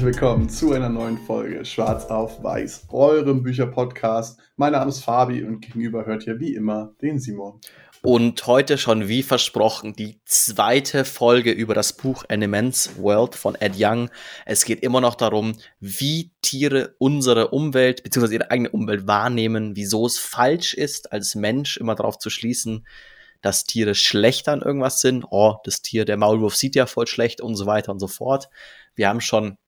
Herzlich willkommen zu einer neuen Folge Schwarz auf Weiß, eurem Bücherpodcast. Mein Name ist Fabi und gegenüber hört ihr wie immer den Simon. Und heute schon wie versprochen die zweite Folge über das Buch Animents World von Ed Young. Es geht immer noch darum, wie Tiere unsere Umwelt bzw. ihre eigene Umwelt wahrnehmen, wieso es falsch ist, als Mensch immer darauf zu schließen, dass Tiere schlechter an irgendwas sind. Oh, das Tier, der Maulwurf sieht ja voll schlecht und so weiter und so fort. Wir haben schon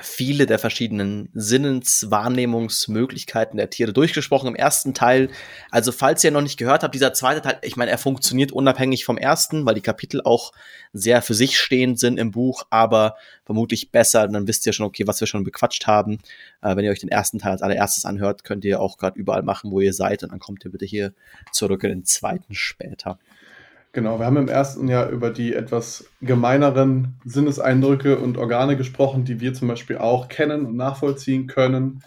viele der verschiedenen Sinneswahrnehmungsmöglichkeiten der Tiere durchgesprochen im ersten Teil. Also falls ihr noch nicht gehört habt, dieser zweite Teil, ich meine, er funktioniert unabhängig vom ersten, weil die Kapitel auch sehr für sich stehend sind im Buch, aber vermutlich besser. Dann wisst ihr schon, okay, was wir schon bequatscht haben. Äh, wenn ihr euch den ersten Teil als allererstes anhört, könnt ihr auch gerade überall machen, wo ihr seid. Und dann kommt ihr bitte hier zurück in den zweiten später. Genau, wir haben im ersten Jahr über die etwas gemeineren Sinneseindrücke und Organe gesprochen, die wir zum Beispiel auch kennen und nachvollziehen können.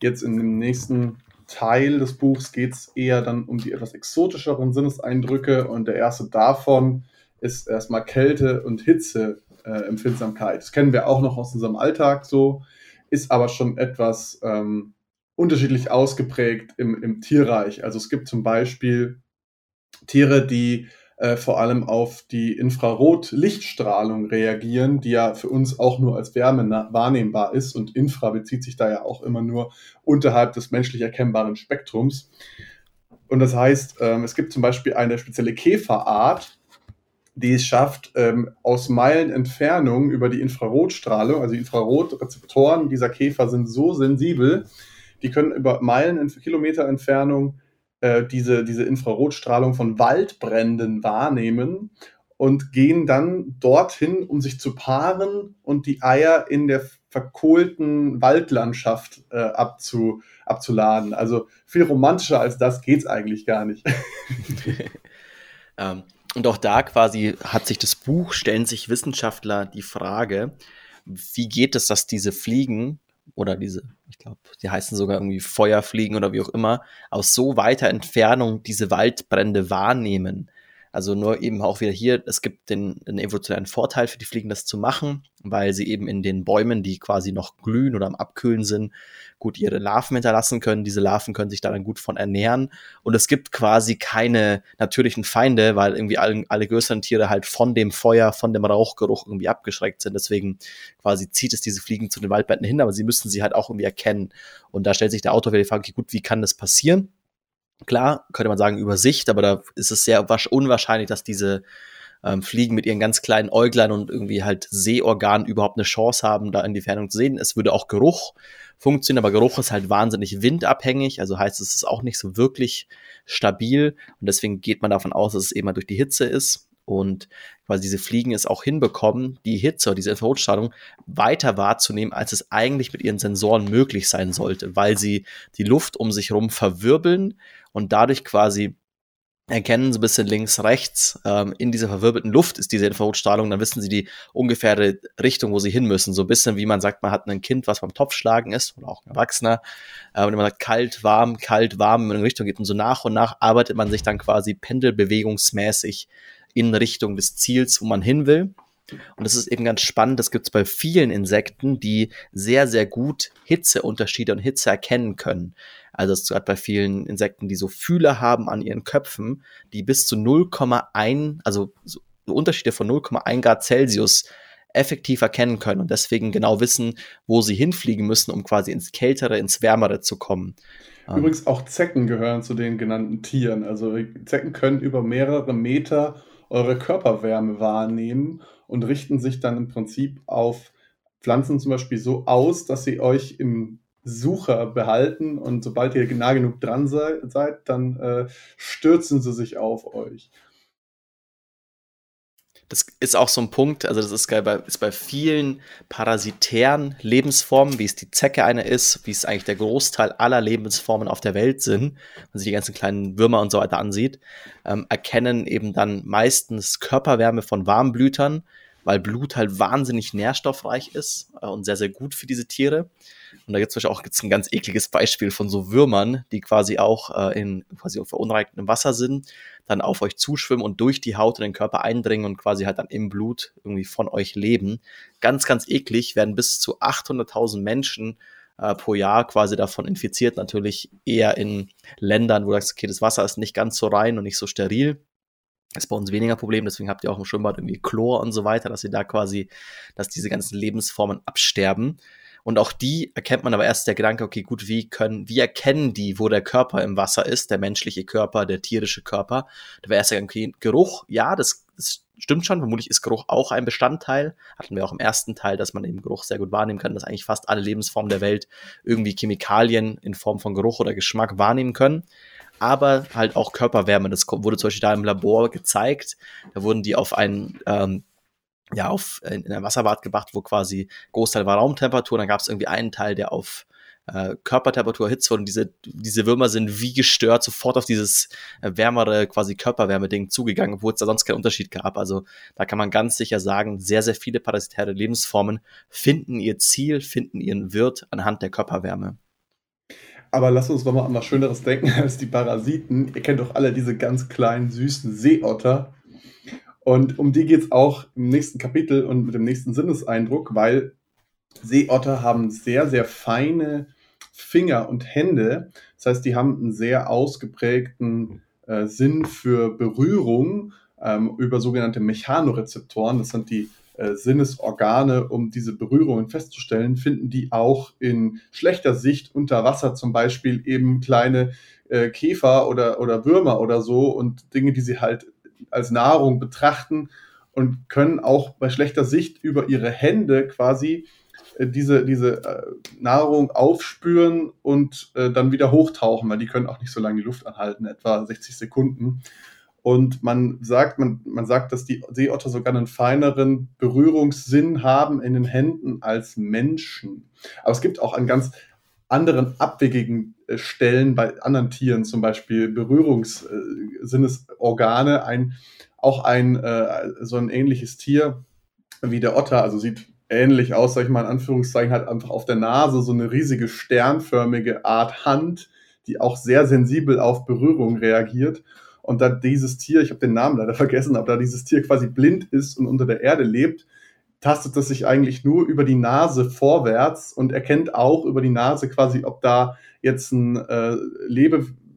Jetzt in dem nächsten Teil des Buchs geht es eher dann um die etwas exotischeren Sinneseindrücke und der erste davon ist erstmal Kälte und Hitzeempfindsamkeit. Äh, das kennen wir auch noch aus unserem Alltag so, ist aber schon etwas ähm, unterschiedlich ausgeprägt im, im Tierreich. Also es gibt zum Beispiel Tiere, die äh, vor allem auf die Infrarot-Lichtstrahlung reagieren, die ja für uns auch nur als Wärme wahrnehmbar ist. Und Infra bezieht sich da ja auch immer nur unterhalb des menschlich erkennbaren Spektrums. Und das heißt, ähm, es gibt zum Beispiel eine spezielle Käferart, die es schafft, ähm, aus Meilen Entfernung über die Infrarotstrahlung, also die Infrarotrezeptoren dieser Käfer sind so sensibel, die können über Meilen, Kilometer Entfernung äh, diese, diese Infrarotstrahlung von Waldbränden wahrnehmen und gehen dann dorthin, um sich zu paaren und die Eier in der verkohlten Waldlandschaft äh, abzu, abzuladen. Also viel romantischer als das geht es eigentlich gar nicht. ähm, und auch da quasi hat sich das Buch, stellen sich Wissenschaftler die Frage, wie geht es, dass diese Fliegen oder diese, ich glaube, die heißen sogar irgendwie Feuerfliegen oder wie auch immer, aus so weiter Entfernung diese Waldbrände wahrnehmen. Also nur eben auch wieder hier, es gibt den, den evolutionären Vorteil für die Fliegen, das zu machen, weil sie eben in den Bäumen, die quasi noch glühen oder am Abkühlen sind, gut ihre Larven hinterlassen können. Diese Larven können sich dann gut von ernähren. Und es gibt quasi keine natürlichen Feinde, weil irgendwie alle, alle größeren Tiere halt von dem Feuer, von dem Rauchgeruch irgendwie abgeschreckt sind. Deswegen quasi zieht es diese Fliegen zu den Waldbetten hin, aber sie müssen sie halt auch irgendwie erkennen. Und da stellt sich der Autor wieder die Frage, okay, gut, wie kann das passieren? Klar, könnte man sagen über Sicht, aber da ist es sehr unwahrscheinlich, dass diese ähm, Fliegen mit ihren ganz kleinen Äuglern und irgendwie halt Sehorganen überhaupt eine Chance haben, da in die Fernung zu sehen. Es würde auch Geruch funktionieren, aber Geruch ist halt wahnsinnig windabhängig, also heißt es ist auch nicht so wirklich stabil. Und deswegen geht man davon aus, dass es eben mal durch die Hitze ist. Und quasi diese Fliegen es auch hinbekommen, die Hitze oder diese Infrarotstrahlung weiter wahrzunehmen, als es eigentlich mit ihren Sensoren möglich sein sollte, weil sie die Luft um sich herum verwirbeln und dadurch quasi erkennen so ein bisschen links, rechts, ähm, in dieser verwirbelten Luft ist diese Infrarotstrahlung, dann wissen sie die ungefähre Richtung, wo sie hin müssen. So ein bisschen wie man sagt, man hat ein Kind, was beim Topf schlagen ist, oder auch ein Erwachsener. Äh, und man sagt kalt, warm, kalt, warm, in eine Richtung geht und so nach und nach arbeitet man sich dann quasi pendelbewegungsmäßig in Richtung des Ziels, wo man hin will. Und das ist eben ganz spannend. Das gibt es bei vielen Insekten, die sehr, sehr gut Hitzeunterschiede und Hitze erkennen können. Also es gerade bei vielen Insekten, die so Fühler haben an ihren Köpfen, die bis zu 0,1, also so Unterschiede von 0,1 Grad Celsius effektiv erkennen können und deswegen genau wissen, wo sie hinfliegen müssen, um quasi ins Kältere, ins Wärmere zu kommen. Ähm. Übrigens auch Zecken gehören zu den genannten Tieren. Also Zecken können über mehrere Meter eure Körperwärme wahrnehmen und richten sich dann im Prinzip auf Pflanzen zum Beispiel so aus, dass sie euch im Sucher behalten und sobald ihr nah genug dran sei, seid, dann äh, stürzen sie sich auf euch. Das ist auch so ein Punkt, also das ist, bei, ist bei vielen parasitären Lebensformen, wie es die Zecke eine ist, wie es eigentlich der Großteil aller Lebensformen auf der Welt sind, wenn sich die ganzen kleinen Würmer und so weiter ansieht, ähm, erkennen eben dann meistens Körperwärme von Warmblütern, weil Blut halt wahnsinnig nährstoffreich ist äh, und sehr, sehr gut für diese Tiere. Und da gibt es auch gibt's ein ganz ekliges Beispiel von so Würmern, die quasi auch äh, in quasi verunreinigtem Wasser sind. Dann auf euch zuschwimmen und durch die Haut in den Körper eindringen und quasi halt dann im Blut irgendwie von euch leben. Ganz, ganz eklig, werden bis zu 800.000 Menschen äh, pro Jahr quasi davon infiziert. Natürlich eher in Ländern, wo du sagst, okay, das Wasser ist nicht ganz so rein und nicht so steril. Ist bei uns weniger Problem, deswegen habt ihr auch im Schwimmbad irgendwie Chlor und so weiter, dass ihr da quasi, dass diese ganzen Lebensformen absterben. Und auch die erkennt man aber erst der Gedanke, okay, gut, wie können, wie erkennen die, wo der Körper im Wasser ist, der menschliche Körper, der tierische Körper? Da wäre erst der okay, Geruch, ja, das, das stimmt schon, vermutlich ist Geruch auch ein Bestandteil. Hatten wir auch im ersten Teil, dass man eben Geruch sehr gut wahrnehmen kann, dass eigentlich fast alle Lebensformen der Welt irgendwie Chemikalien in Form von Geruch oder Geschmack wahrnehmen können aber halt auch Körperwärme. Das wurde zum Beispiel da im Labor gezeigt. Da wurden die auf einen ähm, ja, auf, in, in ein Wasserbad gebracht, wo quasi Großteil war Raumtemperatur, dann gab es irgendwie einen Teil, der auf äh, Körpertemperatur erhitzt wurde und diese, diese Würmer sind wie gestört sofort auf dieses äh, wärmere, quasi Körperwärme-Ding zugegangen, wo es da sonst keinen Unterschied gab. Also da kann man ganz sicher sagen, sehr, sehr viele parasitäre Lebensformen finden ihr Ziel, finden ihren Wirt anhand der Körperwärme. Aber lass uns nochmal an was Schöneres denken als die Parasiten. Ihr kennt doch alle diese ganz kleinen, süßen Seeotter, und um die geht es auch im nächsten Kapitel und mit dem nächsten Sinneseindruck, weil Seeotter haben sehr, sehr feine Finger und Hände. Das heißt, die haben einen sehr ausgeprägten äh, Sinn für Berührung ähm, über sogenannte Mechanorezeptoren. Das sind die äh, Sinnesorgane, um diese Berührungen festzustellen, finden die auch in schlechter Sicht unter Wasser zum Beispiel eben kleine äh, Käfer oder, oder Würmer oder so und Dinge, die sie halt als Nahrung betrachten und können auch bei schlechter Sicht über ihre Hände quasi äh, diese, diese äh, Nahrung aufspüren und äh, dann wieder hochtauchen, weil die können auch nicht so lange die Luft anhalten, etwa 60 Sekunden. Und man sagt, man, man sagt, dass die Seeotter sogar einen feineren Berührungssinn haben in den Händen als Menschen. Aber es gibt auch an ganz anderen abwegigen Stellen bei anderen Tieren, zum Beispiel Berührungssinnesorgane, äh, ein, auch ein äh, so ein ähnliches Tier wie der Otter, also sieht ähnlich aus, sag ich mal in Anführungszeichen, hat einfach auf der Nase so eine riesige sternförmige Art Hand, die auch sehr sensibel auf Berührung reagiert. Und da dieses Tier, ich habe den Namen leider vergessen, aber da dieses Tier quasi blind ist und unter der Erde lebt, tastet es sich eigentlich nur über die Nase vorwärts und erkennt auch über die Nase quasi, ob da jetzt ein äh,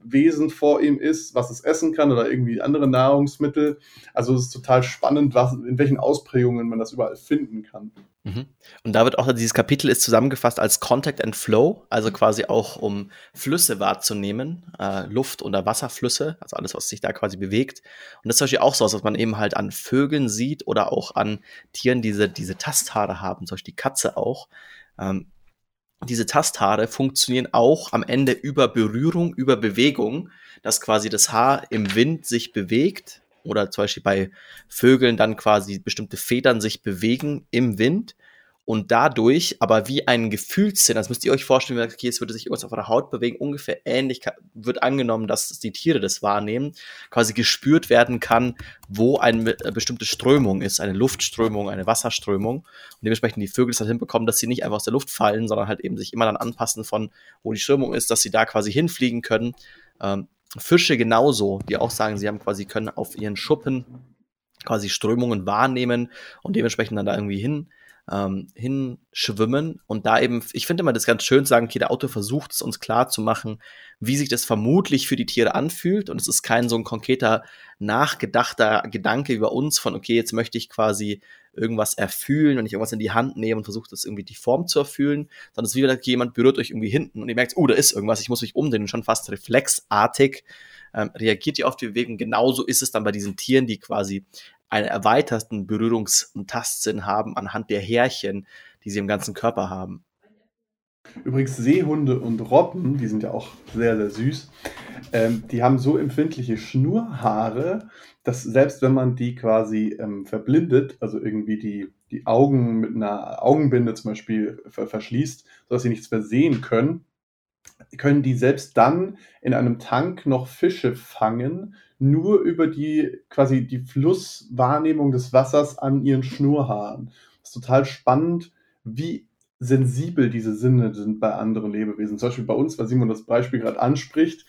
Lebewesen vor ihm ist, was es essen kann oder irgendwie andere Nahrungsmittel. Also es ist total spannend, was, in welchen Ausprägungen man das überall finden kann. Mhm. Und da wird auch dieses Kapitel ist zusammengefasst als Contact and Flow, also quasi auch um Flüsse wahrzunehmen, äh, Luft- oder Wasserflüsse, also alles, was sich da quasi bewegt. Und das ist zum auch so, was man eben halt an Vögeln sieht oder auch an Tieren, diese, diese Tasthaare haben, zum Beispiel die Katze auch. Ähm, diese Tasthaare funktionieren auch am Ende über Berührung, über Bewegung, dass quasi das Haar im Wind sich bewegt oder zum Beispiel bei Vögeln dann quasi bestimmte Federn sich bewegen im Wind und dadurch aber wie ein Gefühlssinn, das müsst ihr euch vorstellen, okay, es würde sich irgendwas auf der Haut bewegen, ungefähr ähnlich wird angenommen, dass die Tiere das wahrnehmen, quasi gespürt werden kann, wo eine bestimmte Strömung ist, eine Luftströmung, eine Wasserströmung und dementsprechend die Vögel es halt hinbekommen, dass sie nicht einfach aus der Luft fallen, sondern halt eben sich immer dann anpassen von, wo die Strömung ist, dass sie da quasi hinfliegen können. Ähm, Fische genauso, die auch sagen, sie haben quasi können auf ihren Schuppen quasi Strömungen wahrnehmen und dementsprechend dann da irgendwie hin ähm, hinschwimmen und da eben, ich finde immer das ganz schön zu sagen, okay, der Autor versucht es uns klar zu machen, wie sich das vermutlich für die Tiere anfühlt und es ist kein so ein konkreter, nachgedachter Gedanke über uns von, okay, jetzt möchte ich quasi irgendwas erfühlen und ich irgendwas in die Hand nehme und versuche das irgendwie die Form zu erfüllen, sondern es ist wieder, jemand berührt euch irgendwie hinten und ihr merkt, oh, da ist irgendwas, ich muss mich umdrehen und schon fast reflexartig ähm, reagiert ihr auf die Bewegung. Genauso ist es dann bei diesen Tieren, die quasi einen erweiterten Berührungs- und Tastsinn haben anhand der Härchen, die sie im ganzen Körper haben. Übrigens Seehunde und Robben, die sind ja auch sehr, sehr süß, ähm, die haben so empfindliche Schnurhaare, dass selbst wenn man die quasi ähm, verblindet, also irgendwie die, die Augen mit einer Augenbinde zum Beispiel verschließt, sodass sie nichts mehr sehen können, können die selbst dann in einem Tank noch Fische fangen, nur über die quasi die Flusswahrnehmung des Wassers an ihren Schnurhaaren. Das ist total spannend, wie sensibel diese Sinne sind bei anderen Lebewesen. Zum Beispiel bei uns, weil Simon das Beispiel gerade anspricht,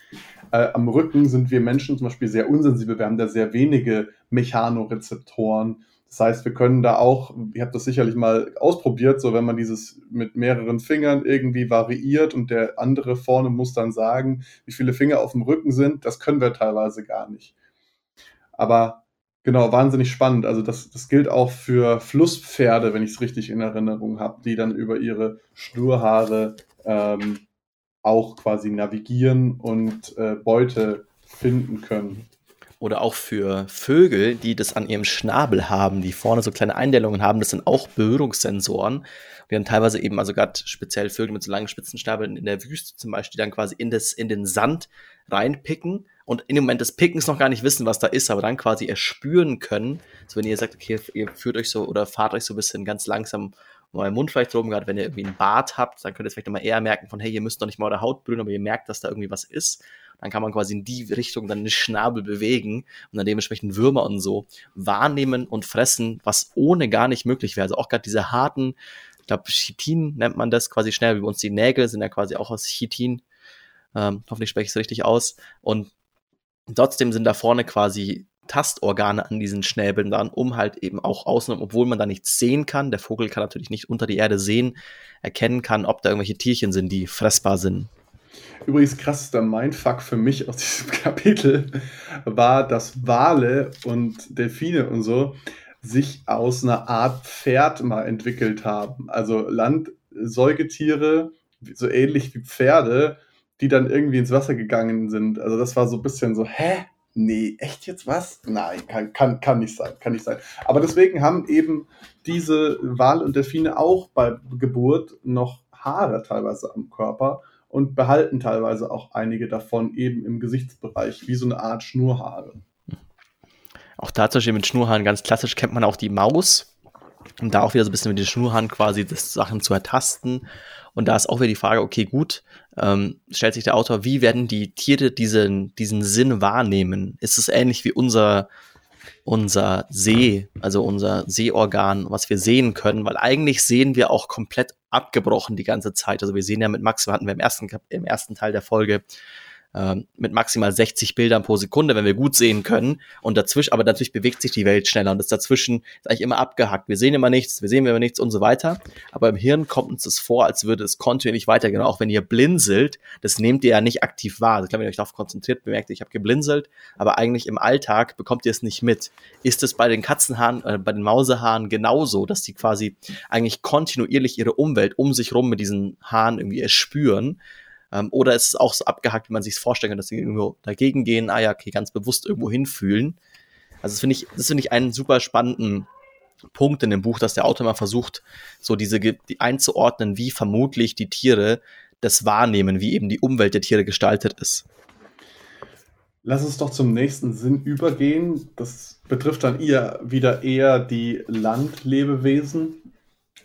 äh, am Rücken sind wir Menschen zum Beispiel sehr unsensibel. Wir haben da sehr wenige Mechanorezeptoren. Das heißt, wir können da auch, ihr habt das sicherlich mal ausprobiert, so wenn man dieses mit mehreren Fingern irgendwie variiert und der andere vorne muss dann sagen, wie viele Finger auf dem Rücken sind, das können wir teilweise gar nicht. Aber Genau, wahnsinnig spannend. Also das, das gilt auch für Flusspferde, wenn ich es richtig in Erinnerung habe, die dann über ihre Schnurhaare ähm, auch quasi navigieren und äh, Beute finden können. Oder auch für Vögel, die das an ihrem Schnabel haben, die vorne so kleine Eindellungen haben, das sind auch Berührungssensoren. Wir haben teilweise eben, also gerade speziell Vögel mit so langen Spitzenschnabeln in der Wüste zum Beispiel, dann quasi in, das, in den Sand reinpicken und in dem Moment des Pickens noch gar nicht wissen, was da ist, aber dann quasi erspüren können. So wenn ihr sagt, okay, ihr führt euch so oder fahrt euch so ein bisschen ganz langsam um euren Mund vielleicht drum, gerade wenn ihr irgendwie einen Bart habt, dann könnt ihr vielleicht nochmal eher merken von, hey, ihr müsst doch nicht mal eure Haut brühen, aber ihr merkt, dass da irgendwie was ist. Dann kann man quasi in die Richtung dann den Schnabel bewegen und dann dementsprechend Würmer und so wahrnehmen und fressen, was ohne gar nicht möglich wäre. Also auch gerade diese harten, ich glaube, Chitin nennt man das quasi schnell, wie bei uns die Nägel sind ja quasi auch aus Chitin. Ähm, hoffentlich spreche ich es richtig aus. Und trotzdem sind da vorne quasi Tastorgane an diesen Schnäbeln dann, um halt eben auch außen, obwohl man da nichts sehen kann, der Vogel kann natürlich nicht unter die Erde sehen, erkennen kann, ob da irgendwelche Tierchen sind, die fressbar sind. Übrigens krassester Mindfuck für mich aus diesem Kapitel war, dass Wale und Delfine und so sich aus einer Art Pferd mal entwickelt haben. Also Landsäugetiere, so ähnlich wie Pferde, die dann irgendwie ins Wasser gegangen sind. Also das war so ein bisschen so, hä? Nee, echt jetzt was? Nein, kann, kann, kann nicht sein, kann nicht sein. Aber deswegen haben eben diese Wal und Delfine auch bei Geburt noch Haare teilweise am Körper und behalten teilweise auch einige davon eben im Gesichtsbereich, wie so eine Art Schnurhaare. Auch tatsächlich mit Schnurhaaren ganz klassisch kennt man auch die Maus. Um da auch wieder so ein bisschen mit den Schnurhaaren quasi das Sachen zu ertasten. Und da ist auch wieder die Frage, okay, gut, ähm, stellt sich der Autor, wie werden die Tiere diesen, diesen Sinn wahrnehmen? Ist es ähnlich wie unser, unser Seh, also unser Sehorgan, was wir sehen können? Weil eigentlich sehen wir auch komplett abgebrochen die ganze Zeit. Also wir sehen ja mit Max, hatten wir im ersten, im ersten Teil der Folge, ähm, mit maximal 60 Bildern pro Sekunde, wenn wir gut sehen können. Und dazwischen, aber natürlich bewegt sich die Welt schneller und das dazwischen ist eigentlich immer abgehackt. Wir sehen immer nichts, wir sehen immer nichts und so weiter. Aber im Hirn kommt uns das vor, als würde es kontinuierlich weitergehen. Auch wenn ihr blinzelt, das nehmt ihr ja nicht aktiv wahr. Also klar, wenn ihr euch darauf konzentriert, bemerkt ich habe geblinzelt, aber eigentlich im Alltag bekommt ihr es nicht mit. Ist es bei den Katzenhaaren, äh, bei den Mausehaaren genauso, dass die quasi eigentlich kontinuierlich ihre Umwelt um sich rum mit diesen Haaren irgendwie erspüren? Ähm, oder ist es auch so abgehackt, wie man sich es vorstellen kann, dass sie irgendwo dagegen gehen, ah ja, okay, ganz bewusst irgendwo hinfühlen. Also das finde ich, das ich einen super spannenden Punkt in dem Buch, dass der Autor mal versucht, so diese die einzuordnen, wie vermutlich die Tiere das wahrnehmen, wie eben die Umwelt der Tiere gestaltet ist. Lass uns doch zum nächsten Sinn übergehen. Das betrifft dann eher wieder eher die Landlebewesen,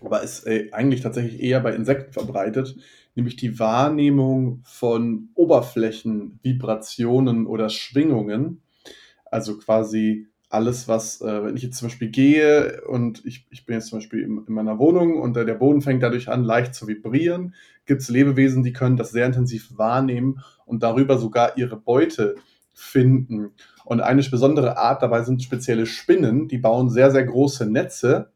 aber ist äh, eigentlich tatsächlich eher bei Insekten verbreitet nämlich die Wahrnehmung von Oberflächen, Vibrationen oder Schwingungen. Also quasi alles, was, äh, wenn ich jetzt zum Beispiel gehe und ich, ich bin jetzt zum Beispiel in, in meiner Wohnung und äh, der Boden fängt dadurch an, leicht zu vibrieren, gibt es Lebewesen, die können das sehr intensiv wahrnehmen und darüber sogar ihre Beute finden. Und eine besondere Art dabei sind spezielle Spinnen, die bauen sehr, sehr große Netze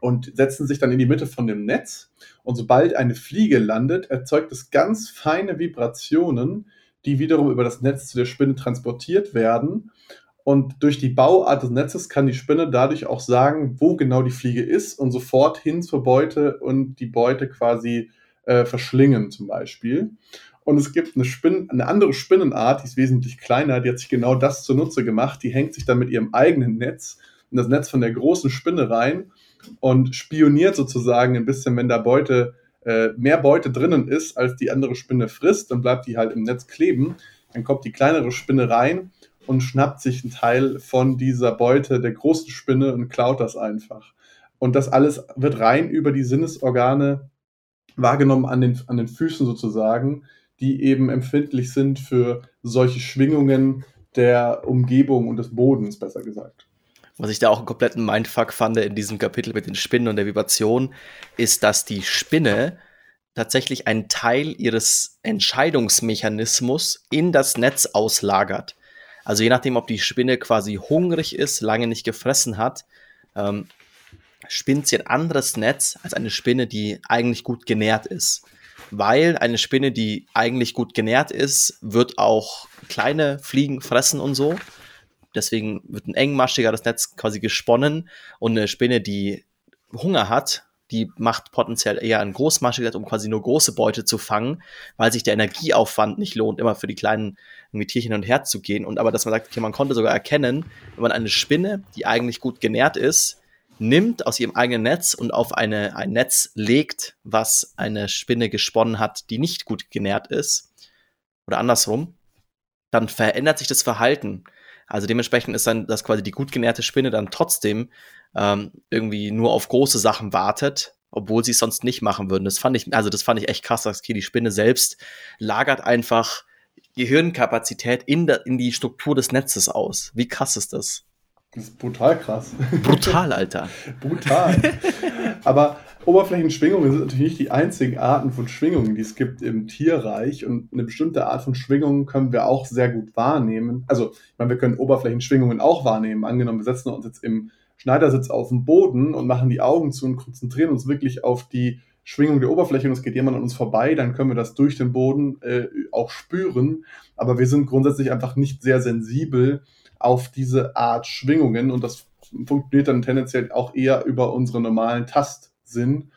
und setzen sich dann in die Mitte von dem Netz. Und sobald eine Fliege landet, erzeugt es ganz feine Vibrationen, die wiederum über das Netz zu der Spinne transportiert werden. Und durch die Bauart des Netzes kann die Spinne dadurch auch sagen, wo genau die Fliege ist und sofort hin zur Beute und die Beute quasi äh, verschlingen zum Beispiel. Und es gibt eine, Spinne, eine andere Spinnenart, die ist wesentlich kleiner, die hat sich genau das zunutze gemacht. Die hängt sich dann mit ihrem eigenen Netz in das Netz von der großen Spinne rein und spioniert sozusagen ein bisschen, wenn da Beute, äh, mehr Beute drinnen ist, als die andere Spinne frisst, dann bleibt die halt im Netz kleben. Dann kommt die kleinere Spinne rein und schnappt sich einen Teil von dieser Beute der großen Spinne und klaut das einfach. Und das alles wird rein über die Sinnesorgane wahrgenommen an den, an den Füßen sozusagen, die eben empfindlich sind für solche Schwingungen der Umgebung und des Bodens, besser gesagt. Was ich da auch einen kompletten Mindfuck fand in diesem Kapitel mit den Spinnen und der Vibration, ist, dass die Spinne tatsächlich einen Teil ihres Entscheidungsmechanismus in das Netz auslagert. Also je nachdem, ob die Spinne quasi hungrig ist, lange nicht gefressen hat, ähm, spinnt sie ein anderes Netz als eine Spinne, die eigentlich gut genährt ist. Weil eine Spinne, die eigentlich gut genährt ist, wird auch kleine Fliegen fressen und so. Deswegen wird ein engmaschigeres Netz quasi gesponnen und eine Spinne, die Hunger hat, die macht potenziell eher ein großmaschiges, um quasi nur große Beute zu fangen, weil sich der Energieaufwand nicht lohnt, immer für die kleinen Tierchen und her zu gehen. Und aber dass man sagt, okay, man konnte sogar erkennen, wenn man eine Spinne, die eigentlich gut genährt ist, nimmt aus ihrem eigenen Netz und auf eine, ein Netz legt, was eine Spinne gesponnen hat, die nicht gut genährt ist, oder andersrum, dann verändert sich das Verhalten. Also dementsprechend ist dann, dass quasi die gut genährte Spinne dann trotzdem ähm, irgendwie nur auf große Sachen wartet, obwohl sie es sonst nicht machen würden. Das fand ich, also das fand ich echt krass, dass die Spinne selbst lagert einfach Gehirnkapazität in, der, in die Struktur des Netzes aus. Wie krass ist das? Das ist brutal krass. Brutal, Alter. brutal. Aber Oberflächenschwingungen sind natürlich nicht die einzigen Arten von Schwingungen, die es gibt im Tierreich. Und eine bestimmte Art von Schwingungen können wir auch sehr gut wahrnehmen. Also, ich meine, wir können Oberflächenschwingungen auch wahrnehmen. Angenommen, wir setzen uns jetzt im Schneidersitz auf den Boden und machen die Augen zu und konzentrieren uns wirklich auf die Schwingung der Oberfläche und es geht jemand an uns vorbei, dann können wir das durch den Boden äh, auch spüren. Aber wir sind grundsätzlich einfach nicht sehr sensibel auf diese Art Schwingungen und das funktioniert dann tendenziell auch eher über unseren normalen Tastsinn.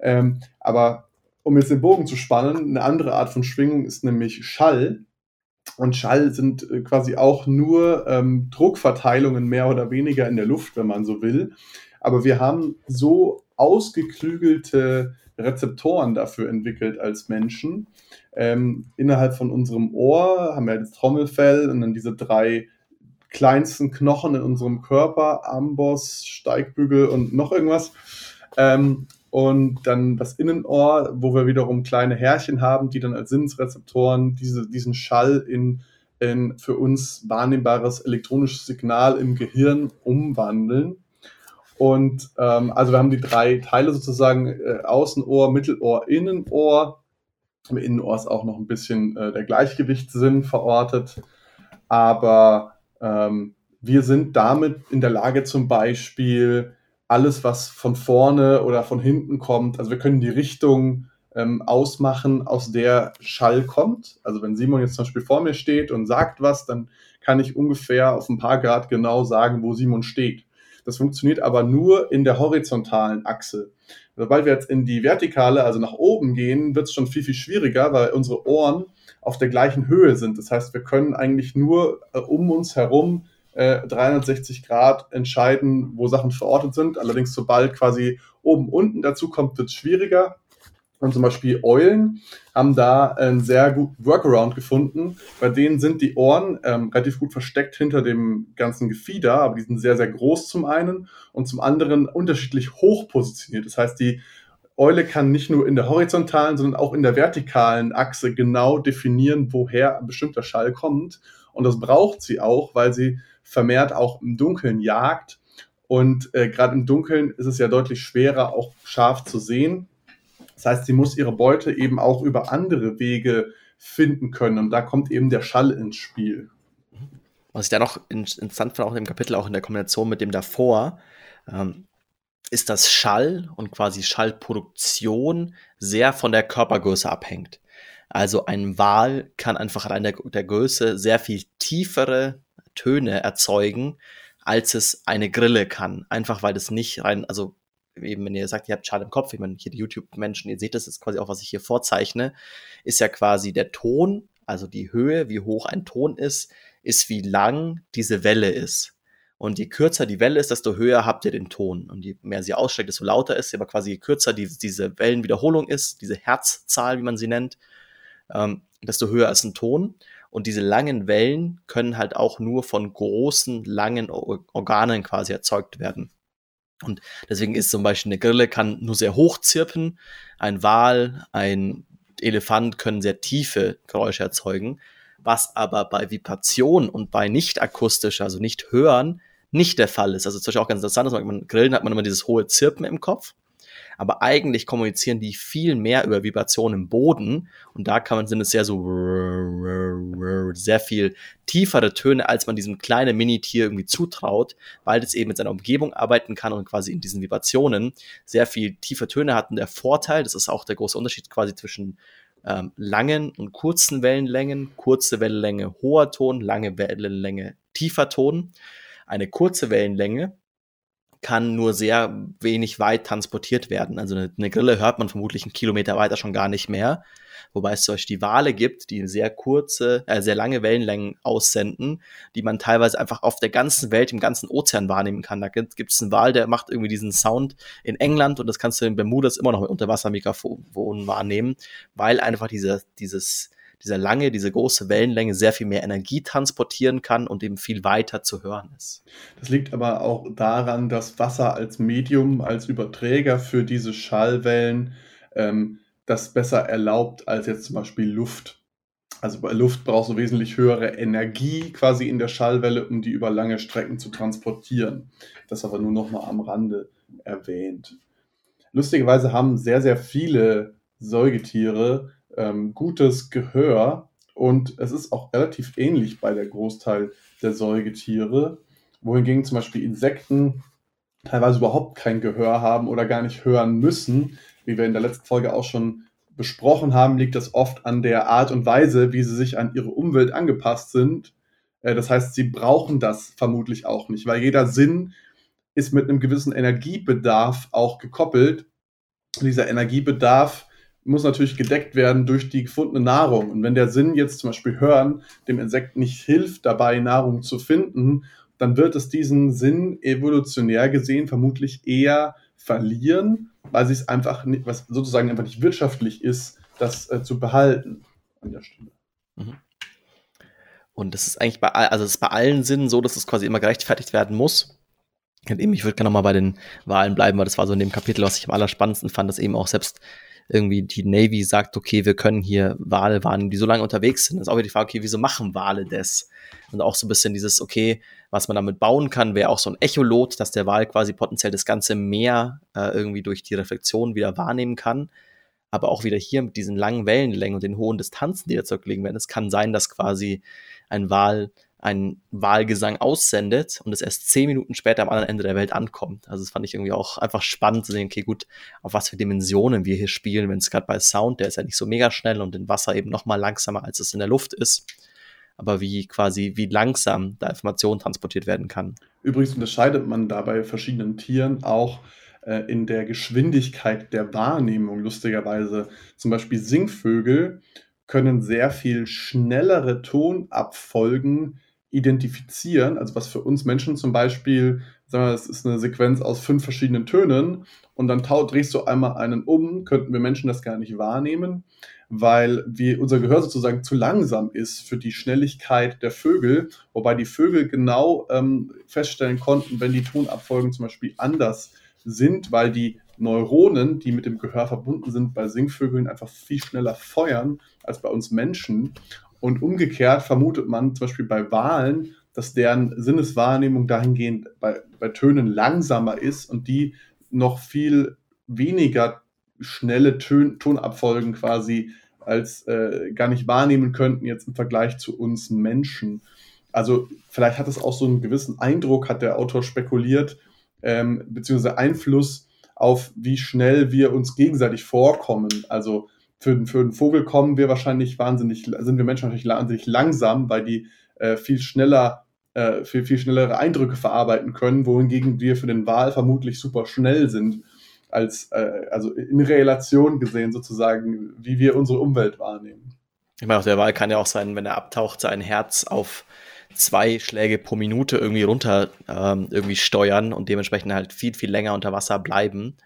Ähm, aber um jetzt den Bogen zu spannen, eine andere Art von Schwingung ist nämlich Schall. Und Schall sind äh, quasi auch nur ähm, Druckverteilungen mehr oder weniger in der Luft, wenn man so will. Aber wir haben so ausgeklügelte Rezeptoren dafür entwickelt als Menschen. Ähm, innerhalb von unserem Ohr haben wir das Trommelfell und dann diese drei kleinsten Knochen in unserem Körper, Amboss, Steigbügel und noch irgendwas. Ähm, und dann das Innenohr, wo wir wiederum kleine Härchen haben, die dann als Sinnesrezeptoren diese, diesen Schall in, in für uns wahrnehmbares elektronisches Signal im Gehirn umwandeln. Und ähm, also wir haben die drei Teile sozusagen, äh, Außenohr, Mittelohr, Innenohr. Im Innenohr ist auch noch ein bisschen äh, der Gleichgewichtssinn verortet. Aber ähm, wir sind damit in der Lage zum Beispiel alles, was von vorne oder von hinten kommt. Also wir können die Richtung ähm, ausmachen, aus der Schall kommt. Also wenn Simon jetzt zum Beispiel vor mir steht und sagt was, dann kann ich ungefähr auf ein paar Grad genau sagen, wo Simon steht. Das funktioniert aber nur in der horizontalen Achse. Sobald wir jetzt in die vertikale, also nach oben gehen, wird es schon viel, viel schwieriger, weil unsere Ohren auf der gleichen Höhe sind. Das heißt, wir können eigentlich nur äh, um uns herum 360 äh, Grad entscheiden, wo Sachen verortet sind. Allerdings, sobald quasi oben, unten dazu kommt, wird es schwieriger. Und zum Beispiel Eulen haben da einen sehr guten Workaround gefunden. Bei denen sind die Ohren ähm, relativ gut versteckt hinter dem ganzen Gefieder, aber die sind sehr, sehr groß zum einen und zum anderen unterschiedlich hoch positioniert. Das heißt, die Eule kann nicht nur in der horizontalen, sondern auch in der vertikalen Achse genau definieren, woher ein bestimmter Schall kommt. Und das braucht sie auch, weil sie vermehrt auch im Dunkeln jagt. Und äh, gerade im Dunkeln ist es ja deutlich schwerer, auch scharf zu sehen. Das heißt, sie muss ihre Beute eben auch über andere Wege finden können. Und da kommt eben der Schall ins Spiel. Was ich da noch interessant fand, auch im Kapitel, auch in der Kombination mit dem davor, ähm, ist, dass Schall und quasi Schallproduktion sehr von der Körpergröße abhängt. Also ein Wal kann einfach allein der, der Größe sehr viel tiefere Töne erzeugen, als es eine Grille kann. Einfach weil das nicht rein, also eben, wenn ihr sagt, ihr habt Schall im Kopf, ich meine, hier die YouTube-Menschen, ihr seht das ist quasi auch, was ich hier vorzeichne, ist ja quasi der Ton, also die Höhe, wie hoch ein Ton ist, ist wie lang diese Welle ist. Und je kürzer die Welle ist, desto höher habt ihr den Ton. Und je mehr sie ausstreckt, desto lauter ist sie. Aber quasi je kürzer die, diese Wellenwiederholung ist, diese Herzzahl, wie man sie nennt, ähm, desto höher ist ein Ton. Und diese langen Wellen können halt auch nur von großen, langen Organen quasi erzeugt werden. Und deswegen ist zum Beispiel eine Grille kann nur sehr hoch zirpen, ein Wal, ein Elefant können sehr tiefe Geräusche erzeugen, was aber bei Vibration und bei nicht akustisch, also nicht hören, nicht der Fall ist. Also zum Beispiel auch ganz interessant, dass man Grillen hat man immer dieses hohe Zirpen im Kopf aber eigentlich kommunizieren die viel mehr über Vibrationen im Boden und da kann man sind es sehr so sehr viel tiefere Töne, als man diesem kleinen Minitier irgendwie zutraut, weil es eben mit seiner Umgebung arbeiten kann und quasi in diesen Vibrationen sehr viel tiefe Töne hat. Und der Vorteil, das ist auch der große Unterschied quasi zwischen ähm, langen und kurzen Wellenlängen, kurze Wellenlänge hoher Ton, lange Wellenlänge tiefer Ton. Eine kurze Wellenlänge kann nur sehr wenig weit transportiert werden. Also eine, eine, Grille hört man vermutlich einen Kilometer weiter schon gar nicht mehr. Wobei es zum Beispiel die Wale gibt, die sehr kurze, äh, sehr lange Wellenlängen aussenden, die man teilweise einfach auf der ganzen Welt, im ganzen Ozean wahrnehmen kann. Da gibt es einen Wal, der macht irgendwie diesen Sound in England und das kannst du in Bermudas immer noch mit Unterwassermikrofonen wahrnehmen, weil einfach diese, dieses, dieser lange, diese große Wellenlänge sehr viel mehr Energie transportieren kann und eben viel weiter zu hören ist. Das liegt aber auch daran, dass Wasser als Medium, als Überträger für diese Schallwellen ähm, das besser erlaubt als jetzt zum Beispiel Luft. Also bei Luft brauchst du wesentlich höhere Energie quasi in der Schallwelle, um die über lange Strecken zu transportieren. Das aber nur noch mal am Rande erwähnt. Lustigerweise haben sehr, sehr viele Säugetiere ähm, gutes Gehör und es ist auch relativ ähnlich bei der Großteil der Säugetiere, wohingegen zum Beispiel Insekten teilweise überhaupt kein Gehör haben oder gar nicht hören müssen. Wie wir in der letzten Folge auch schon besprochen haben, liegt das oft an der Art und Weise, wie sie sich an ihre Umwelt angepasst sind. Äh, das heißt, sie brauchen das vermutlich auch nicht, weil jeder Sinn ist mit einem gewissen Energiebedarf auch gekoppelt. Dieser Energiebedarf muss natürlich gedeckt werden durch die gefundene Nahrung. Und wenn der Sinn jetzt zum Beispiel Hören dem Insekt nicht hilft, dabei Nahrung zu finden, dann wird es diesen Sinn evolutionär gesehen vermutlich eher verlieren, weil es einfach nicht, was sozusagen einfach nicht wirtschaftlich ist, das äh, zu behalten an der Stelle. Mhm. Und das ist eigentlich bei, also ist bei allen Sinnen so, dass es quasi immer gerechtfertigt werden muss. Ich würde gerne nochmal bei den Wahlen bleiben, weil das war so in dem Kapitel, was ich am allerspannendsten fand, dass eben auch selbst irgendwie die Navy sagt, okay, wir können hier Wale wahrnehmen, die so lange unterwegs sind. Das ist auch wieder die Frage, okay, wieso machen Wale das? Und auch so ein bisschen dieses, okay, was man damit bauen kann, wäre auch so ein Echolot, dass der Wal quasi potenziell das ganze Meer äh, irgendwie durch die Reflexion wieder wahrnehmen kann. Aber auch wieder hier mit diesen langen Wellenlängen und den hohen Distanzen, die da zurücklegen werden, es kann sein, dass quasi ein Wal einen Wahlgesang aussendet und es erst zehn Minuten später am anderen Ende der Welt ankommt. Also das fand ich irgendwie auch einfach spannend zu sehen, okay, gut, auf was für Dimensionen wir hier spielen, wenn es gerade bei Sound, der ist ja nicht so mega schnell und in Wasser eben noch mal langsamer, als es in der Luft ist. Aber wie quasi, wie langsam da Information transportiert werden kann. Übrigens unterscheidet man da bei verschiedenen Tieren auch äh, in der Geschwindigkeit der Wahrnehmung, lustigerweise. Zum Beispiel Singvögel können sehr viel schnellere Tonabfolgen identifizieren, also was für uns Menschen zum Beispiel, sagen wir, es ist eine Sequenz aus fünf verschiedenen Tönen und dann drehst du einmal einen um, könnten wir Menschen das gar nicht wahrnehmen, weil wir, unser Gehör sozusagen zu langsam ist für die Schnelligkeit der Vögel, wobei die Vögel genau ähm, feststellen konnten, wenn die Tonabfolgen zum Beispiel anders sind, weil die Neuronen, die mit dem Gehör verbunden sind, bei Singvögeln einfach viel schneller feuern als bei uns Menschen. Und umgekehrt vermutet man zum Beispiel bei Walen, dass deren Sinneswahrnehmung dahingehend bei, bei Tönen langsamer ist und die noch viel weniger schnelle Tön Tonabfolgen quasi als äh, gar nicht wahrnehmen könnten jetzt im Vergleich zu uns Menschen. Also vielleicht hat es auch so einen gewissen Eindruck, hat der Autor spekuliert, ähm, beziehungsweise Einfluss auf wie schnell wir uns gegenseitig vorkommen. Also für, für einen Vogel kommen wir wahrscheinlich wahnsinnig, sind wir Menschen natürlich wahnsinnig langsam, weil die äh, viel schneller, äh, viel, viel schnellere Eindrücke verarbeiten können, wohingegen wir für den Wal vermutlich super schnell sind, als, äh, also in Relation gesehen sozusagen, wie wir unsere Umwelt wahrnehmen. Ich meine, auch der Wal kann ja auch sein, wenn er abtaucht, sein Herz auf zwei Schläge pro Minute irgendwie runter ähm, irgendwie steuern und dementsprechend halt viel, viel länger unter Wasser bleiben.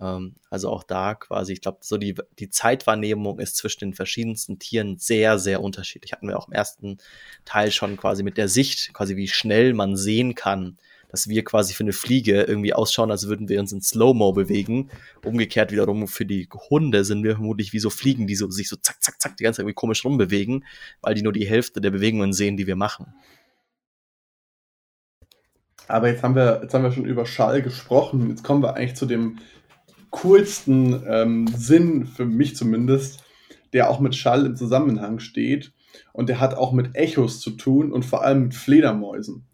Ähm, also auch da quasi, ich glaube, so die, die Zeitwahrnehmung ist zwischen den verschiedensten Tieren sehr, sehr unterschiedlich. Hatten wir auch im ersten Teil schon quasi mit der Sicht, quasi wie schnell man sehen kann, dass wir quasi für eine Fliege irgendwie ausschauen, als würden wir uns in Slow-Mo bewegen. Umgekehrt wiederum für die Hunde sind wir vermutlich wie so Fliegen, die so, sich so zack, zack, zack die ganze Zeit irgendwie komisch rumbewegen, weil die nur die Hälfte der Bewegungen sehen, die wir machen. Aber jetzt haben wir, jetzt haben wir schon über Schall gesprochen. Jetzt kommen wir eigentlich zu dem coolsten ähm, Sinn, für mich zumindest, der auch mit Schall im Zusammenhang steht. Und der hat auch mit Echos zu tun und vor allem mit Fledermäusen.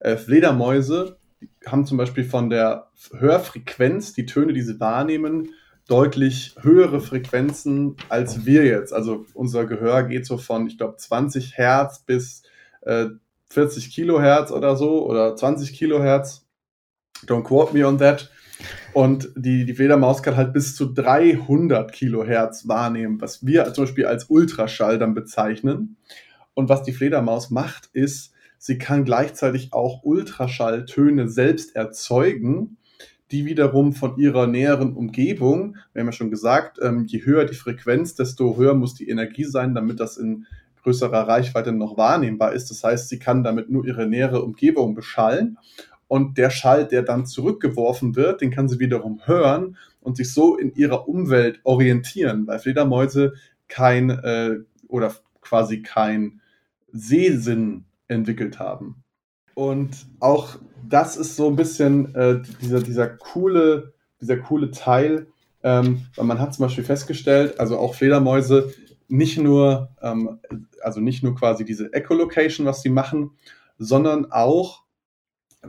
Äh, Fledermäuse haben zum Beispiel von der Hörfrequenz, die Töne, die sie wahrnehmen, deutlich höhere Frequenzen als wir jetzt. Also unser Gehör geht so von, ich glaube, 20 Hertz bis äh, 40 Kilohertz oder so oder 20 Kilohertz. Don't quote me on that. Und die, die Fledermaus kann halt bis zu 300 Kilohertz wahrnehmen, was wir zum Beispiel als Ultraschall dann bezeichnen. Und was die Fledermaus macht, ist, sie kann gleichzeitig auch Ultraschalltöne selbst erzeugen die wiederum von ihrer näheren Umgebung, wir haben ja schon gesagt, ähm, je höher die Frequenz, desto höher muss die Energie sein, damit das in größerer Reichweite noch wahrnehmbar ist. Das heißt, sie kann damit nur ihre nähere Umgebung beschallen und der Schall, der dann zurückgeworfen wird, den kann sie wiederum hören und sich so in ihrer Umwelt orientieren, weil Fledermäuse kein äh, oder quasi kein Sehsinn entwickelt haben. Und auch das ist so ein bisschen äh, dieser, dieser, coole, dieser coole Teil, ähm, weil man hat zum Beispiel festgestellt, also auch Fledermäuse, nicht nur, ähm, also nicht nur quasi diese Echolocation, was sie machen, sondern auch,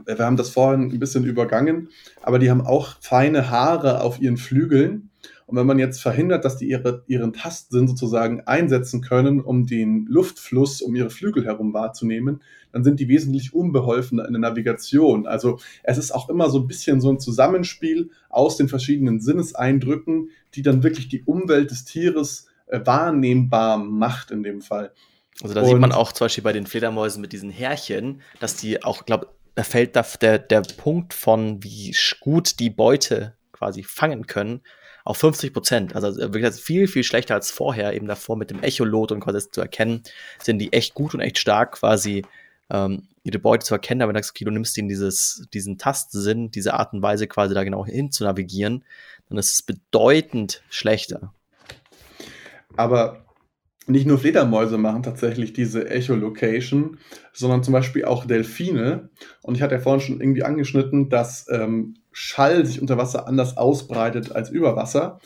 wir haben das vorhin ein bisschen übergangen, aber die haben auch feine Haare auf ihren Flügeln und wenn man jetzt verhindert, dass die ihre, ihren Tastsinn sozusagen einsetzen können, um den Luftfluss um ihre Flügel herum wahrzunehmen, dann sind die wesentlich unbeholfener in der Navigation. Also es ist auch immer so ein bisschen so ein Zusammenspiel aus den verschiedenen Sinneseindrücken, die dann wirklich die Umwelt des Tieres äh, wahrnehmbar macht in dem Fall. Also da Und sieht man auch zum Beispiel bei den Fledermäusen mit diesen Härchen, dass die auch, glaube da fällt da der, der Punkt von, wie gut die Beute quasi fangen können, auf 50 Prozent. Also äh, wirklich viel, viel schlechter als vorher, eben davor mit dem Echolot und quasi zu erkennen, sind die echt gut und echt stark quasi ähm, ihre Beute zu erkennen, aber wenn du sagst, okay, du nimmst ihnen dieses, diesen Tastsinn, diese Art und Weise quasi da genau hin zu navigieren, dann ist es bedeutend schlechter. Aber nicht nur Fledermäuse machen tatsächlich diese Echolocation, sondern zum Beispiel auch Delfine. Und ich hatte ja vorhin schon irgendwie angeschnitten, dass ähm, Schall sich unter Wasser anders ausbreitet als über Wasser.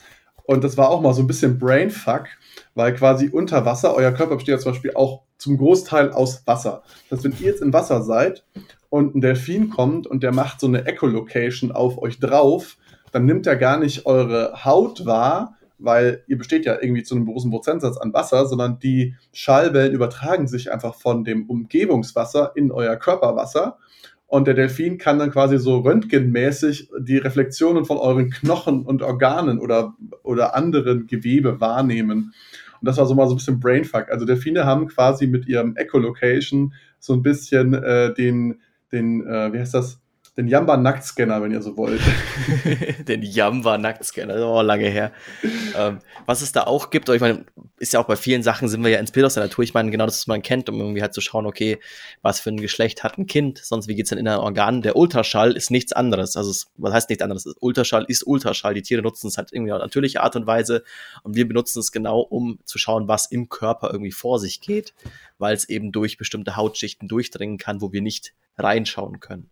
Und das war auch mal so ein bisschen Brainfuck, weil quasi unter Wasser, euer Körper besteht ja zum Beispiel auch zum Großteil aus Wasser. Das heißt, wenn ihr jetzt im Wasser seid und ein Delfin kommt und der macht so eine Echolocation auf euch drauf, dann nimmt er gar nicht eure Haut wahr, weil ihr besteht ja irgendwie zu einem großen Prozentsatz an Wasser, sondern die Schallwellen übertragen sich einfach von dem Umgebungswasser in euer Körperwasser. Und der Delfin kann dann quasi so röntgenmäßig die Reflexionen von euren Knochen und Organen oder, oder anderen Gewebe wahrnehmen. Und das war so mal so ein bisschen Brainfuck. Also Delfine haben quasi mit ihrem Echolocation so ein bisschen äh, den, den äh, wie heißt das, den Jamba Nacktscanner, wenn ihr so wollt. den Jamba Nacktscanner, oh, lange her. ähm, was es da auch gibt, ich meine, ist ja auch bei vielen Sachen sind wir ja inspiriert aus der Natur. Ich meine, genau das, was man kennt, um irgendwie halt zu schauen, okay, was für ein Geschlecht hat ein Kind, sonst wie geht's denn in den Organen? Der Ultraschall ist nichts anderes. Also, es, was heißt nichts anderes? Ultraschall ist Ultraschall. Die Tiere nutzen es halt irgendwie auf natürliche Art und Weise und wir benutzen es genau, um zu schauen, was im Körper irgendwie vor sich geht, weil es eben durch bestimmte Hautschichten durchdringen kann, wo wir nicht reinschauen können.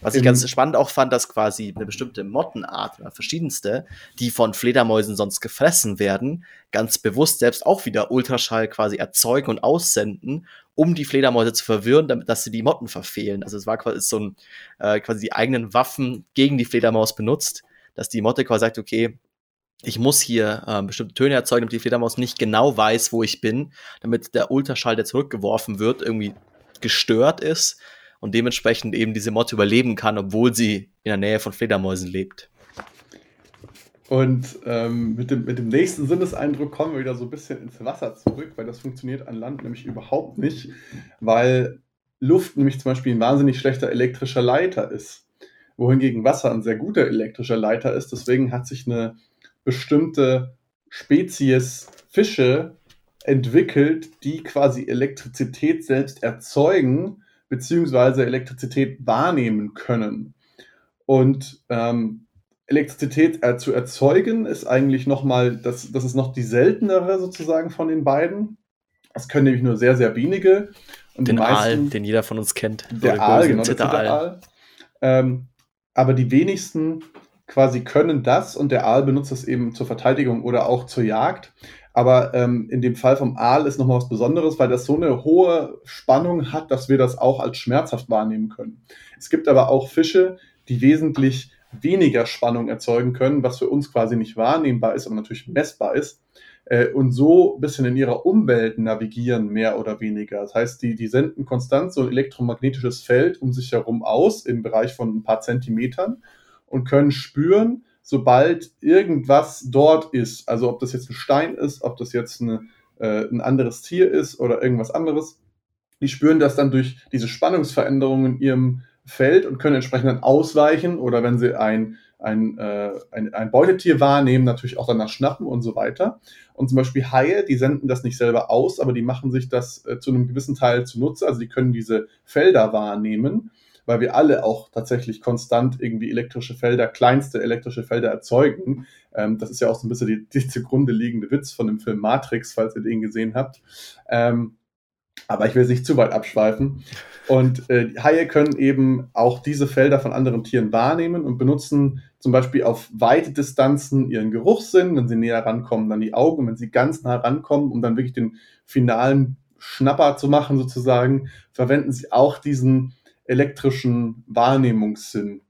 Was ich ganz spannend auch fand, dass quasi eine bestimmte Mottenart oder verschiedenste, die von Fledermäusen sonst gefressen werden, ganz bewusst selbst auch wieder Ultraschall quasi erzeugen und aussenden, um die Fledermäuse zu verwirren, damit dass sie die Motten verfehlen. Also es war quasi so ein äh, quasi die eigenen Waffen gegen die Fledermaus benutzt, dass die Motte quasi sagt, okay, ich muss hier äh, bestimmte Töne erzeugen, damit die Fledermaus nicht genau weiß, wo ich bin, damit der Ultraschall, der zurückgeworfen wird, irgendwie gestört ist und dementsprechend eben diese Motte überleben kann, obwohl sie in der Nähe von Fledermäusen lebt. Und ähm, mit, dem, mit dem nächsten Sinneseindruck kommen wir wieder so ein bisschen ins Wasser zurück, weil das funktioniert an Land nämlich überhaupt nicht, weil Luft nämlich zum Beispiel ein wahnsinnig schlechter elektrischer Leiter ist, wohingegen Wasser ein sehr guter elektrischer Leiter ist. Deswegen hat sich eine bestimmte Spezies Fische entwickelt, die quasi Elektrizität selbst erzeugen beziehungsweise Elektrizität wahrnehmen können. Und ähm, Elektrizität äh, zu erzeugen ist eigentlich nochmal, das, das ist noch die seltenere sozusagen von den beiden. Das können nämlich nur sehr, sehr wenige. Und den meisten, Aal, den jeder von uns kennt. Der Aal, genau, der Zitteraal. Ähm, aber die wenigsten quasi können das und der Aal benutzt das eben zur Verteidigung oder auch zur Jagd. Aber ähm, in dem Fall vom Aal ist nochmal was Besonderes, weil das so eine hohe Spannung hat, dass wir das auch als schmerzhaft wahrnehmen können. Es gibt aber auch Fische, die wesentlich weniger Spannung erzeugen können, was für uns quasi nicht wahrnehmbar ist, aber natürlich messbar ist. Äh, und so ein bisschen in ihrer Umwelt navigieren, mehr oder weniger. Das heißt, die, die senden konstant so ein elektromagnetisches Feld um sich herum aus, im Bereich von ein paar Zentimetern, und können spüren, sobald irgendwas dort ist. Also ob das jetzt ein Stein ist, ob das jetzt eine, äh, ein anderes Tier ist oder irgendwas anderes. Die spüren das dann durch diese Spannungsveränderungen in ihrem Feld und können entsprechend dann ausweichen oder wenn sie ein, ein, äh, ein, ein Beutetier wahrnehmen, natürlich auch danach schnappen und so weiter. Und zum Beispiel Haie, die senden das nicht selber aus, aber die machen sich das äh, zu einem gewissen Teil zunutze. Also die können diese Felder wahrnehmen, weil wir alle auch tatsächlich konstant irgendwie elektrische Felder, kleinste elektrische Felder erzeugen. Ähm, das ist ja auch so ein bisschen die, die zugrunde liegende Witz von dem Film Matrix, falls ihr den gesehen habt. Ähm, aber ich will es nicht zu weit abschweifen. Und äh, Haie können eben auch diese Felder von anderen Tieren wahrnehmen und benutzen zum Beispiel auf weite Distanzen ihren Geruchssinn, wenn sie näher rankommen, dann die Augen, wenn sie ganz nah rankommen, um dann wirklich den finalen Schnapper zu machen, sozusagen, verwenden sie auch diesen elektrischen Wahrnehmungssinn.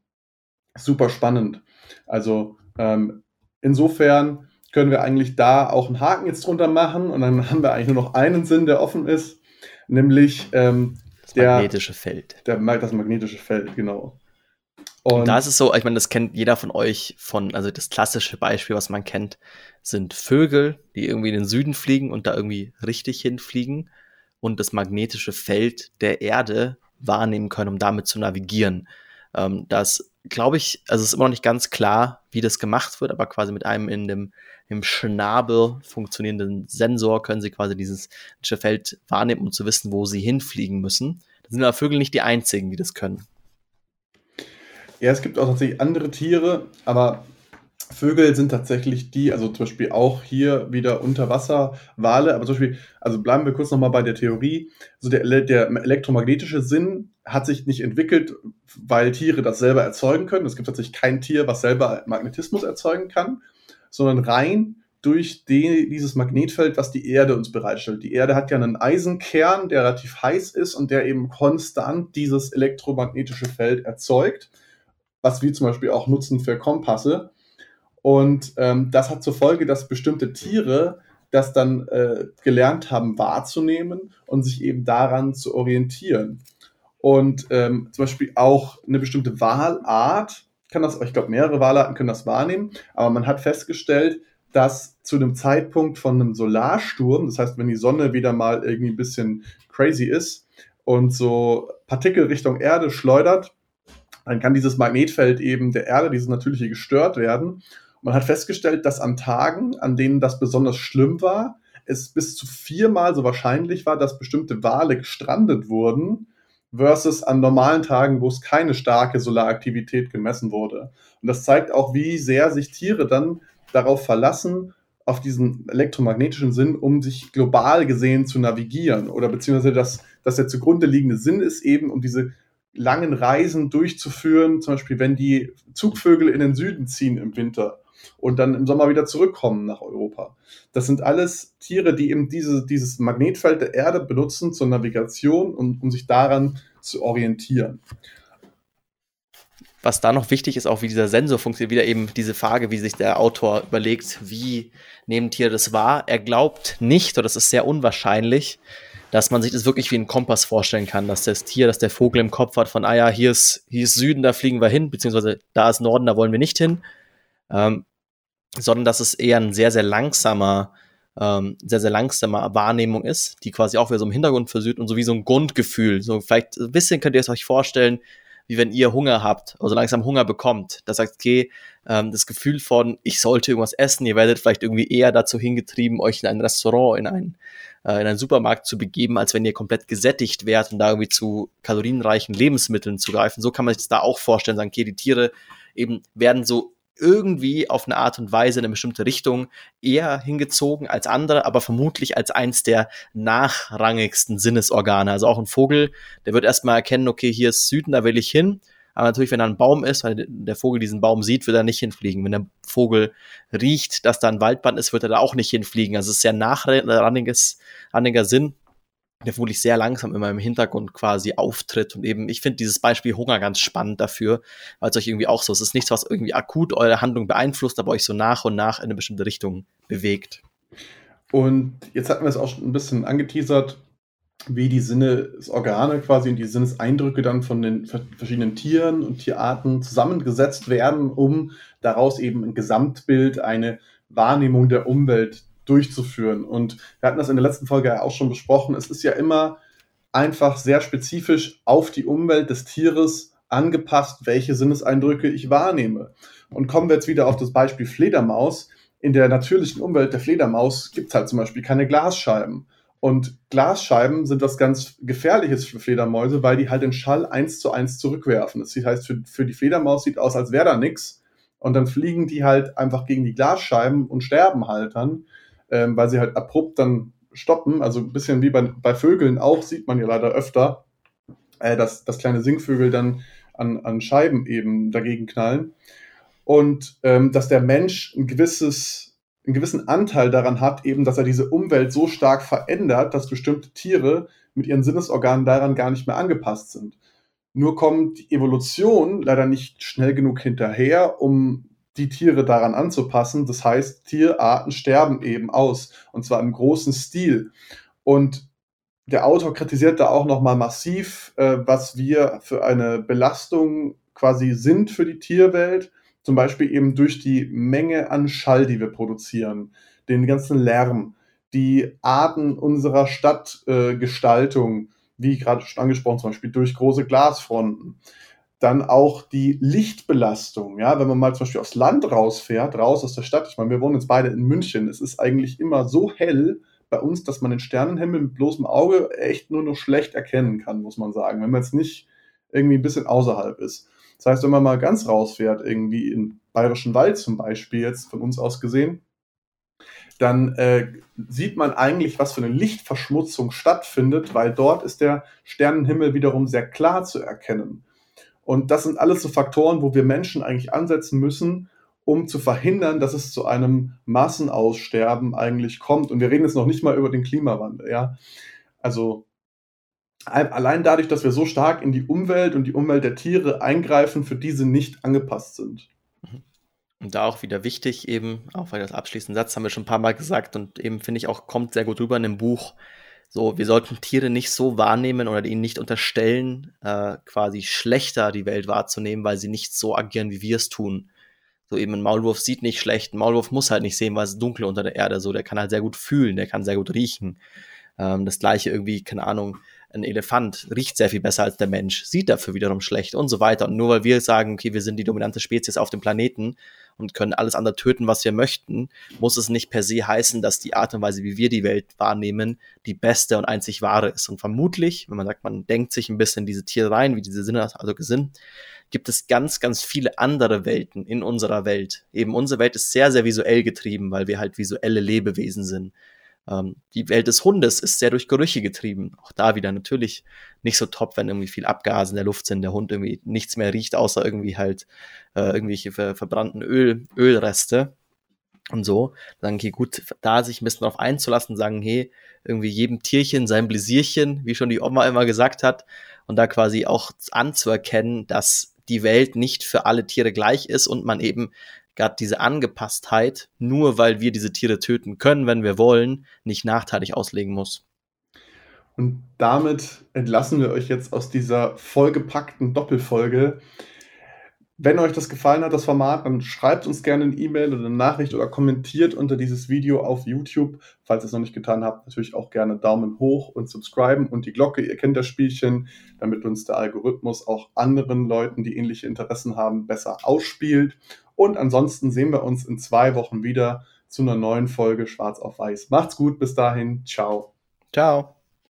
Super spannend. Also ähm, insofern können wir eigentlich da auch einen Haken jetzt drunter machen und dann haben wir eigentlich nur noch einen Sinn, der offen ist nämlich ähm, das der, magnetische Feld. Der, das magnetische Feld, genau. Und, da ist es so, ich meine, das kennt jeder von euch von, also das klassische Beispiel, was man kennt, sind Vögel, die irgendwie in den Süden fliegen und da irgendwie richtig hinfliegen und das magnetische Feld der Erde wahrnehmen können, um damit zu navigieren. Ähm, das glaube ich, also es ist immer noch nicht ganz klar, wie das gemacht wird, aber quasi mit einem in dem im Schnabel funktionierenden Sensor können sie quasi dieses Feld wahrnehmen, um zu wissen, wo sie hinfliegen müssen. Da sind aber Vögel nicht die einzigen, die das können. Ja, es gibt auch tatsächlich andere Tiere, aber Vögel sind tatsächlich die, also zum Beispiel auch hier wieder Unterwasserwale, aber zum Beispiel, also bleiben wir kurz nochmal bei der Theorie. Also der, der elektromagnetische Sinn hat sich nicht entwickelt, weil Tiere das selber erzeugen können. Es gibt tatsächlich kein Tier, was selber Magnetismus erzeugen kann, sondern rein durch die, dieses Magnetfeld, was die Erde uns bereitstellt. Die Erde hat ja einen Eisenkern, der relativ heiß ist und der eben konstant dieses elektromagnetische Feld erzeugt, was wir zum Beispiel auch nutzen für Kompasse. Und ähm, das hat zur Folge, dass bestimmte Tiere das dann äh, gelernt haben wahrzunehmen und sich eben daran zu orientieren. Und ähm, zum Beispiel auch eine bestimmte Walart kann das, ich glaube, mehrere Wahlarten können das wahrnehmen, aber man hat festgestellt, dass zu einem Zeitpunkt von einem Solarsturm, das heißt, wenn die Sonne wieder mal irgendwie ein bisschen crazy ist und so Partikel Richtung Erde schleudert, dann kann dieses Magnetfeld eben der Erde, dieses natürliche, gestört werden. Man hat festgestellt, dass an Tagen, an denen das besonders schlimm war, es bis zu viermal so wahrscheinlich war, dass bestimmte Wale gestrandet wurden, versus an normalen Tagen, wo es keine starke Solaraktivität gemessen wurde. Und das zeigt auch, wie sehr sich Tiere dann darauf verlassen, auf diesen elektromagnetischen Sinn, um sich global gesehen zu navigieren. Oder beziehungsweise, dass, dass der zugrunde liegende Sinn ist eben, um diese langen Reisen durchzuführen, zum Beispiel wenn die Zugvögel in den Süden ziehen im Winter und dann im Sommer wieder zurückkommen nach Europa. Das sind alles Tiere, die eben diese, dieses Magnetfeld der Erde benutzen zur Navigation und um sich daran zu orientieren. Was da noch wichtig ist, auch wie dieser Sensor funktioniert, wieder eben diese Frage, wie sich der Autor überlegt, wie nehmen Tiere das wahr. Er glaubt nicht, oder das ist sehr unwahrscheinlich, dass man sich das wirklich wie ein Kompass vorstellen kann, dass das Tier, dass der Vogel im Kopf hat von, ah ja, hier ist, hier ist Süden, da fliegen wir hin, beziehungsweise da ist Norden, da wollen wir nicht hin, ähm, sondern dass es eher ein sehr, sehr langsamer, ähm, sehr, sehr langsamer Wahrnehmung ist, die quasi auch wieder so im Hintergrund versucht und so wie so ein Grundgefühl. So vielleicht ein bisschen könnt ihr es euch vorstellen, wie wenn ihr Hunger habt, also langsam Hunger bekommt. Da sagt, okay, ähm, das Gefühl von, ich sollte irgendwas essen, ihr werdet vielleicht irgendwie eher dazu hingetrieben, euch in ein Restaurant, in ein äh, in einen Supermarkt zu begeben, als wenn ihr komplett gesättigt wärt und da irgendwie zu kalorienreichen Lebensmitteln zu greifen. So kann man sich das da auch vorstellen, sagen, okay, die Tiere eben werden so irgendwie auf eine Art und Weise in eine bestimmte Richtung eher hingezogen als andere, aber vermutlich als eins der nachrangigsten Sinnesorgane. Also auch ein Vogel, der wird erstmal erkennen, okay, hier ist Süden, da will ich hin. Aber natürlich, wenn da ein Baum ist, weil der Vogel diesen Baum sieht, wird er nicht hinfliegen. Wenn der Vogel riecht, dass da ein Waldband ist, wird er da auch nicht hinfliegen. Also es ist sehr nachrangiges, rangiger Sinn vermutlich sehr langsam immer im Hintergrund quasi auftritt. Und eben, ich finde dieses Beispiel Hunger ganz spannend dafür, weil es euch irgendwie auch so, es ist nichts, was irgendwie akut eure Handlung beeinflusst, aber euch so nach und nach in eine bestimmte Richtung bewegt. Und jetzt hatten wir es auch schon ein bisschen angeteasert, wie die Sinnesorgane quasi und die Sinneseindrücke dann von den verschiedenen Tieren und Tierarten zusammengesetzt werden, um daraus eben ein Gesamtbild, eine Wahrnehmung der Umwelt durchzuführen. Und wir hatten das in der letzten Folge ja auch schon besprochen. Es ist ja immer einfach sehr spezifisch auf die Umwelt des Tieres angepasst, welche Sinneseindrücke ich wahrnehme. Und kommen wir jetzt wieder auf das Beispiel Fledermaus. In der natürlichen Umwelt der Fledermaus gibt es halt zum Beispiel keine Glasscheiben. Und Glasscheiben sind was ganz Gefährliches für Fledermäuse, weil die halt den Schall eins zu eins zurückwerfen. Das heißt, für, für die Fledermaus sieht aus, als wäre da nichts. Und dann fliegen die halt einfach gegen die Glasscheiben und sterben halt dann ähm, weil sie halt abrupt dann stoppen. Also ein bisschen wie bei, bei Vögeln auch, sieht man ja leider öfter, äh, dass, dass kleine Singvögel dann an, an Scheiben eben dagegen knallen. Und ähm, dass der Mensch ein gewisses, einen gewissen Anteil daran hat, eben, dass er diese Umwelt so stark verändert, dass bestimmte Tiere mit ihren Sinnesorganen daran gar nicht mehr angepasst sind. Nur kommt die Evolution leider nicht schnell genug hinterher, um die Tiere daran anzupassen. Das heißt, Tierarten sterben eben aus und zwar im großen Stil. Und der Autor kritisiert da auch nochmal massiv, äh, was wir für eine Belastung quasi sind für die Tierwelt. Zum Beispiel eben durch die Menge an Schall, die wir produzieren, den ganzen Lärm, die Arten unserer Stadtgestaltung, äh, wie gerade schon angesprochen, zum Beispiel durch große Glasfronten dann auch die Lichtbelastung. Ja, wenn man mal zum Beispiel aufs Land rausfährt, raus aus der Stadt. Ich meine, wir wohnen jetzt beide in München. Es ist eigentlich immer so hell bei uns, dass man den Sternenhimmel mit bloßem Auge echt nur noch schlecht erkennen kann, muss man sagen, wenn man jetzt nicht irgendwie ein bisschen außerhalb ist. Das heißt, wenn man mal ganz rausfährt, irgendwie in Bayerischen Wald zum Beispiel, jetzt von uns aus gesehen, dann äh, sieht man eigentlich, was für eine Lichtverschmutzung stattfindet, weil dort ist der Sternenhimmel wiederum sehr klar zu erkennen. Und das sind alles so Faktoren, wo wir Menschen eigentlich ansetzen müssen, um zu verhindern, dass es zu einem Massenaussterben eigentlich kommt. Und wir reden jetzt noch nicht mal über den Klimawandel, ja. Also allein dadurch, dass wir so stark in die Umwelt und die Umwelt der Tiere eingreifen, für diese nicht angepasst sind. Mhm. Und da auch wieder wichtig, eben, auch weil das abschließende Satz haben wir schon ein paar Mal gesagt und eben finde ich auch, kommt sehr gut rüber in dem Buch, so, wir sollten Tiere nicht so wahrnehmen oder ihnen nicht unterstellen, äh, quasi schlechter die Welt wahrzunehmen, weil sie nicht so agieren, wie wir es tun. So eben ein Maulwurf sieht nicht schlecht, ein Maulwurf muss halt nicht sehen, weil es dunkel unter der Erde, so, der kann halt sehr gut fühlen, der kann sehr gut riechen. Ähm, das gleiche irgendwie, keine Ahnung, ein Elefant riecht sehr viel besser als der Mensch, sieht dafür wiederum schlecht und so weiter. Und nur weil wir sagen, okay, wir sind die dominante Spezies auf dem Planeten und können alles andere töten, was wir möchten, muss es nicht per se heißen, dass die Art und Weise, wie wir die Welt wahrnehmen, die beste und einzig wahre ist. Und vermutlich, wenn man sagt, man denkt sich ein bisschen diese Tiere rein, wie diese Sinne also sind, gibt es ganz, ganz viele andere Welten in unserer Welt. Eben unsere Welt ist sehr, sehr visuell getrieben, weil wir halt visuelle Lebewesen sind. Ähm, die Welt des Hundes ist sehr durch Gerüche getrieben. Auch da wieder natürlich nicht so top, wenn irgendwie viel Abgase in der Luft sind, der Hund irgendwie nichts mehr riecht, außer irgendwie halt äh, irgendwelche ver verbrannten Öl, Ölreste und so. Dann, okay, gut, da sich ein bisschen darauf einzulassen, sagen, hey, irgendwie jedem Tierchen sein Bläsierchen, wie schon die Oma immer gesagt hat, und da quasi auch anzuerkennen, dass die Welt nicht für alle Tiere gleich ist und man eben gerade diese Angepasstheit, nur weil wir diese Tiere töten können, wenn wir wollen, nicht nachteilig auslegen muss. Und damit entlassen wir euch jetzt aus dieser vollgepackten Doppelfolge. Wenn euch das gefallen hat, das Format, dann schreibt uns gerne eine E-Mail oder eine Nachricht oder kommentiert unter dieses Video auf YouTube. Falls ihr es noch nicht getan habt, natürlich auch gerne Daumen hoch und subscriben und die Glocke. Ihr kennt das Spielchen, damit uns der Algorithmus auch anderen Leuten, die ähnliche Interessen haben, besser ausspielt. Und ansonsten sehen wir uns in zwei Wochen wieder zu einer neuen Folge Schwarz auf Weiß. Macht's gut, bis dahin. Ciao. Ciao.